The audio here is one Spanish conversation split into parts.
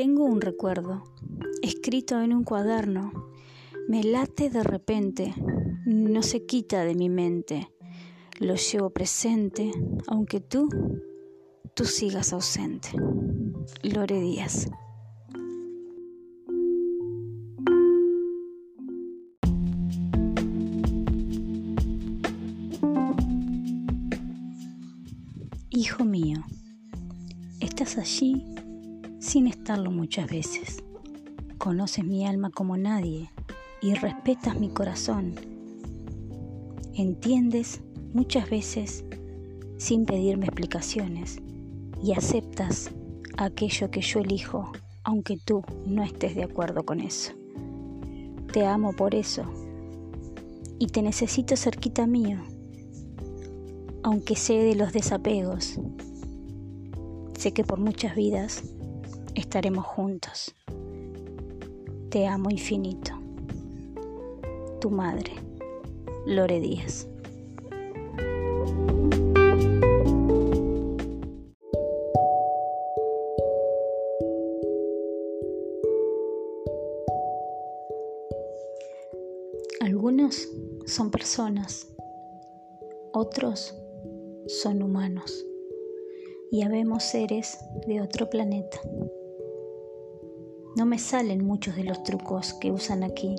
Tengo un recuerdo, escrito en un cuaderno, me late de repente, no se quita de mi mente, lo llevo presente, aunque tú, tú sigas ausente. Lore Díaz. Hijo mío, estás allí sin estarlo muchas veces. Conoces mi alma como nadie y respetas mi corazón. Entiendes muchas veces sin pedirme explicaciones y aceptas aquello que yo elijo aunque tú no estés de acuerdo con eso. Te amo por eso y te necesito cerquita mío, aunque sé de los desapegos. Sé que por muchas vidas estaremos juntos. Te amo infinito. Tu madre, Lore Díaz. Algunos son personas, otros son humanos y habemos seres de otro planeta. No me salen muchos de los trucos que usan aquí.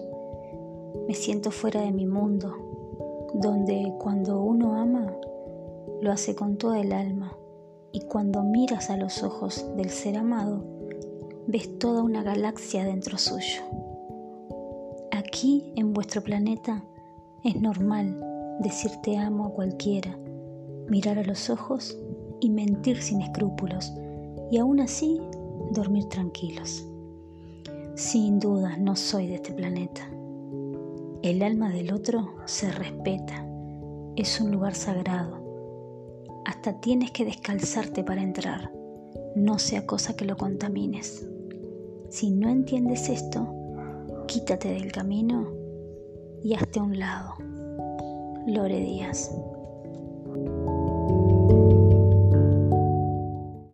Me siento fuera de mi mundo, donde cuando uno ama, lo hace con toda el alma. Y cuando miras a los ojos del ser amado, ves toda una galaxia dentro suyo. Aquí, en vuestro planeta, es normal decir te amo a cualquiera, mirar a los ojos y mentir sin escrúpulos, y aún así dormir tranquilos. Sin duda no soy de este planeta. El alma del otro se respeta. Es un lugar sagrado. Hasta tienes que descalzarte para entrar. No sea cosa que lo contamines. Si no entiendes esto, quítate del camino y hazte a un lado. Lore Díaz.